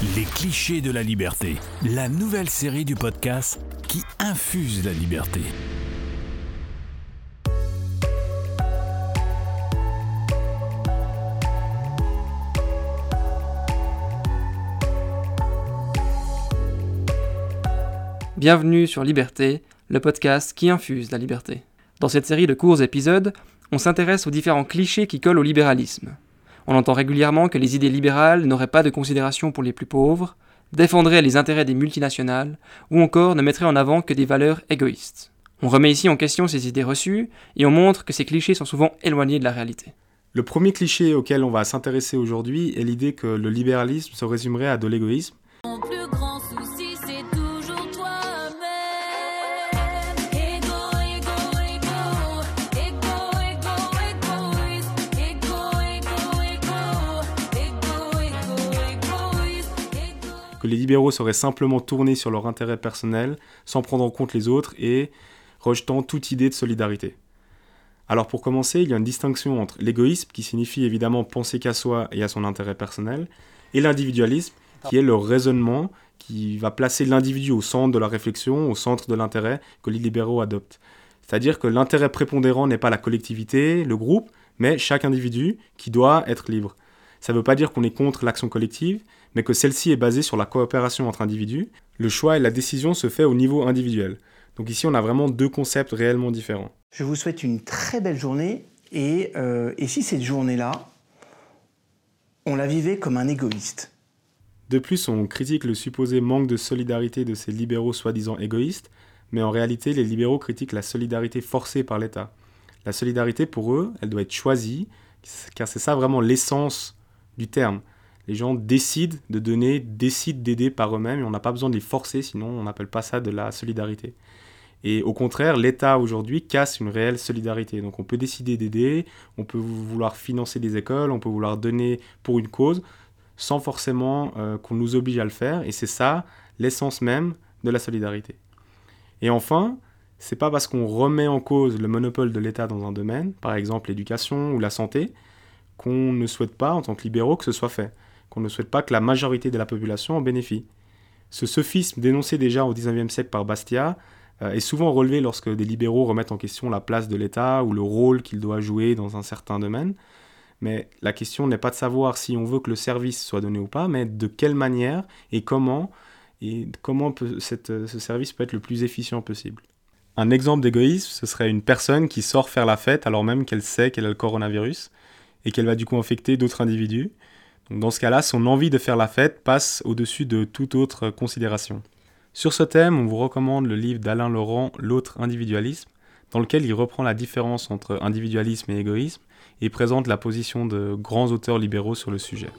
Les clichés de la liberté, la nouvelle série du podcast qui infuse la liberté. Bienvenue sur Liberté, le podcast qui infuse la liberté. Dans cette série de courts épisodes, on s'intéresse aux différents clichés qui collent au libéralisme. On entend régulièrement que les idées libérales n'auraient pas de considération pour les plus pauvres, défendraient les intérêts des multinationales, ou encore ne mettraient en avant que des valeurs égoïstes. On remet ici en question ces idées reçues, et on montre que ces clichés sont souvent éloignés de la réalité. Le premier cliché auquel on va s'intéresser aujourd'hui est l'idée que le libéralisme se résumerait à de l'égoïsme. Que les libéraux seraient simplement tournés sur leur intérêt personnel, sans prendre en compte les autres et rejetant toute idée de solidarité. Alors pour commencer, il y a une distinction entre l'égoïsme, qui signifie évidemment penser qu'à soi et à son intérêt personnel, et l'individualisme, qui est le raisonnement qui va placer l'individu au centre de la réflexion, au centre de l'intérêt que les libéraux adoptent. C'est-à-dire que l'intérêt prépondérant n'est pas la collectivité, le groupe, mais chaque individu qui doit être libre. Ça ne veut pas dire qu'on est contre l'action collective, mais que celle-ci est basée sur la coopération entre individus. Le choix et la décision se fait au niveau individuel. Donc ici, on a vraiment deux concepts réellement différents. Je vous souhaite une très belle journée et, euh, et si cette journée-là, on la vivait comme un égoïste? De plus, on critique le supposé manque de solidarité de ces libéraux soi-disant égoïstes, mais en réalité, les libéraux critiquent la solidarité forcée par l'État. La solidarité, pour eux, elle doit être choisie, car c'est ça vraiment l'essence du terme. Les gens décident de donner, décident d'aider par eux-mêmes, et on n'a pas besoin de les forcer, sinon on n'appelle pas ça de la solidarité. Et au contraire, l'État aujourd'hui casse une réelle solidarité. Donc on peut décider d'aider, on peut vouloir financer des écoles, on peut vouloir donner pour une cause, sans forcément euh, qu'on nous oblige à le faire. Et c'est ça l'essence même de la solidarité. Et enfin, c'est pas parce qu'on remet en cause le monopole de l'État dans un domaine, par exemple l'éducation ou la santé, qu'on ne souhaite pas, en tant que libéraux, que ce soit fait. Qu'on ne souhaite pas que la majorité de la population en bénéficie. Ce sophisme dénoncé déjà au XIXe siècle par Bastia euh, est souvent relevé lorsque des libéraux remettent en question la place de l'État ou le rôle qu'il doit jouer dans un certain domaine. Mais la question n'est pas de savoir si on veut que le service soit donné ou pas, mais de quelle manière et comment, et comment peut- cette- ce service peut être le plus efficient possible. Un exemple d'égoïsme, ce serait une personne qui sort faire la fête alors même qu'elle sait qu'elle a le coronavirus et qu'elle va du coup infecter d'autres individus. Dans ce cas-là, son envie de faire la fête passe au-dessus de toute autre considération. Sur ce thème, on vous recommande le livre d'Alain Laurent, L'autre individualisme, dans lequel il reprend la différence entre individualisme et égoïsme et présente la position de grands auteurs libéraux sur le sujet.